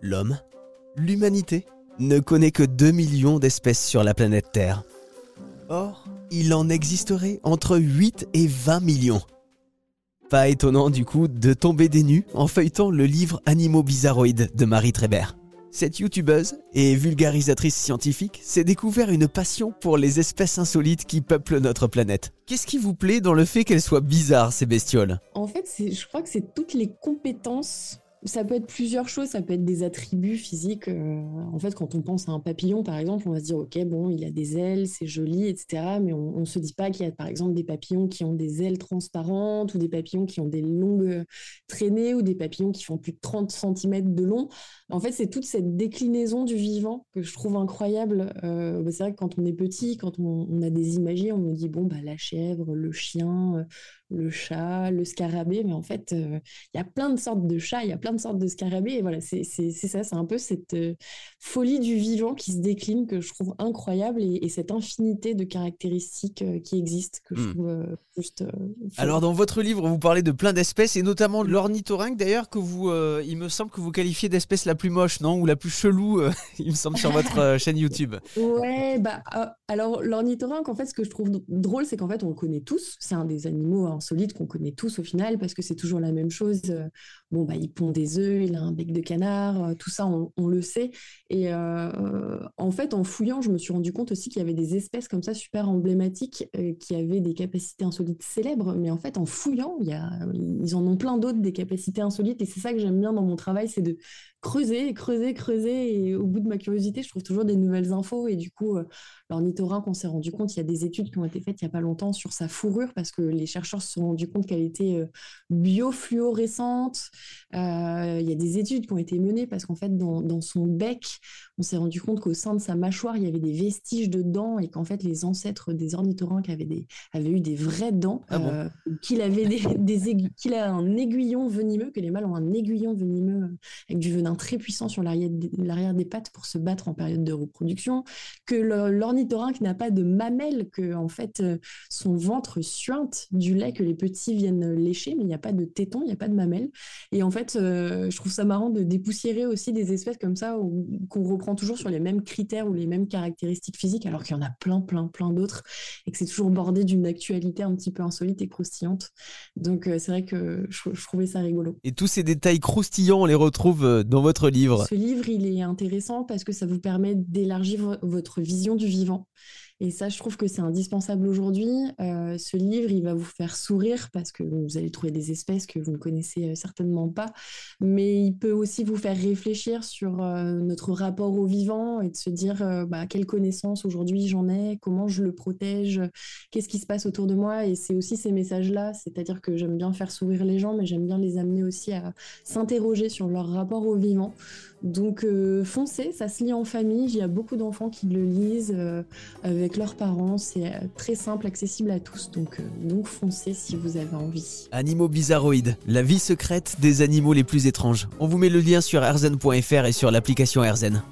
L'homme, l'humanité, ne connaît que 2 millions d'espèces sur la planète Terre. Or, il en existerait entre 8 et 20 millions. Pas étonnant du coup de tomber des nues en feuilletant le livre Animaux bizarroïdes de Marie Trébert. Cette youtubeuse et vulgarisatrice scientifique s'est découvert une passion pour les espèces insolites qui peuplent notre planète. Qu'est-ce qui vous plaît dans le fait qu'elles soient bizarres, ces bestioles? En fait, je crois que c'est toutes les compétences ça peut être plusieurs choses, ça peut être des attributs physiques. Euh, en fait, quand on pense à un papillon, par exemple, on va se dire, OK, bon, il a des ailes, c'est joli, etc. Mais on ne se dit pas qu'il y a, par exemple, des papillons qui ont des ailes transparentes ou des papillons qui ont des longues traînées ou des papillons qui font plus de 30 cm de long. En fait, c'est toute cette déclinaison du vivant que je trouve incroyable. Euh, bah, c'est vrai que quand on est petit, quand on, a des images, on nous dit, bon, bah, la chèvre, le chien, le chat, le scarabée, mais en fait, euh, il y a plein de sortes de chats, il y a plein de sortes de scarabées, et voilà, c'est ça, c'est un peu cette euh, folie du vivant qui se décline que je trouve incroyable, et, cette infinité de caractéristiques euh, qui existent que je hmm. trouve juste... Alors, dans votre livre, vous parlez de plein d'espèces, et notamment l'ornithorynque, d'ailleurs, que vous, il me semble que vous qualifiez d'espèce la plus moche, non? Ou la plus chelou, il me semble, sur votre chaîne YouTube. Ouais, bah, alors l'ornithorynque, en fait, ce que je trouve drôle, c'est qu'en fait, on le connaît tous, c'est un des animaux solide qu'on connaît tous au final, parce que c'est toujours la même chose. Euh, bon, bah, il pond des œufs, il a un bec de canard, euh, tout ça, on, le sait. Et euh, en fait, en fouillant, je me suis rendu compte aussi qu'il y avait des espèces comme ça super emblématiques qui avaient des capacités insolites célèbres. Mais en fait, en fouillant, ils en ont plein d'autres, des capacités insolites. Et c'est ça que j'aime bien dans mon travail, c'est de creuser, creuser, creuser. Et au bout de ma curiosité, je trouve toujours des nouvelles infos. Et du coup, euh, l'ornithorynque, on s'est rendu compte, il y a des études qui ont été faites il n'y a pas longtemps sur sa fourrure parce que les chercheurs se sont rendus compte qu'elle était euh, biofluorescente. Euh, il y a des études qui ont été menées parce qu'en fait, dans, son bec, on s'est rendu compte qu'au sein de sa mâchoire, il y avait des vestiges de dents et qu'en fait, les ancêtres des ornithorynques avaient, des, avaient eu des vraies dents, ah qu'il avait des, qu'il a un aiguillon venimeux, que les mâles ont un aiguillon venimeux avec du venin très puissant sur l'arrière des pattes pour se battre en période de reproduction, que l'ornithorynque n'a pas de mamelles, que en fait euh, son ventre suinte du lait que les petits viennent lécher, mais il n'y a pas de téton, il n'y a pas de mamelles. Et en fait, euh, je trouve ça marrant de dépoussiérer aussi des espèces comme ça qu'on reprend toujours sur les mêmes critères ou les mêmes caractéristiques physiques, alors qu'il y en a plein, plein, plein d'autres, et que c'est toujours bordé d'une actualité un petit peu insolite et croustillante. Donc euh, c'est vrai que je, je, trouvais ça rigolo. Et tous ces détails croustillants, on les retrouve dans votre livre Ce livre, il est intéressant parce que ça vous permet d'élargir votre vision du vivant et ça, je trouve que c'est indispensable aujourd'hui. Euh, ce livre, il va vous faire sourire parce que vous allez trouver des espèces que vous ne connaissez euh, certainement pas, mais il peut aussi vous faire réfléchir sur euh, notre rapport au vivant et de se dire bah, quelle connaissance aujourd'hui j'en ai, comment je le protège, qu'est-ce qui se passe autour de moi. Et c'est aussi ces messages-là, c'est-à-dire que j'aime bien faire sourire les gens, mais j'aime bien les amener aussi à s'interroger sur leur rapport au vivant. Donc foncez, ça se lit en famille. Il y a beaucoup d'enfants qui le lisent avec leurs parents. C'est euh, très simple, accessible à tous. Donc, euh, donc foncez si vous avez envie. Animaux bizarroïdes, la vie secrète des animaux les plus étranges. On vous met le lien sur erzen.fr et sur l'application Erzen.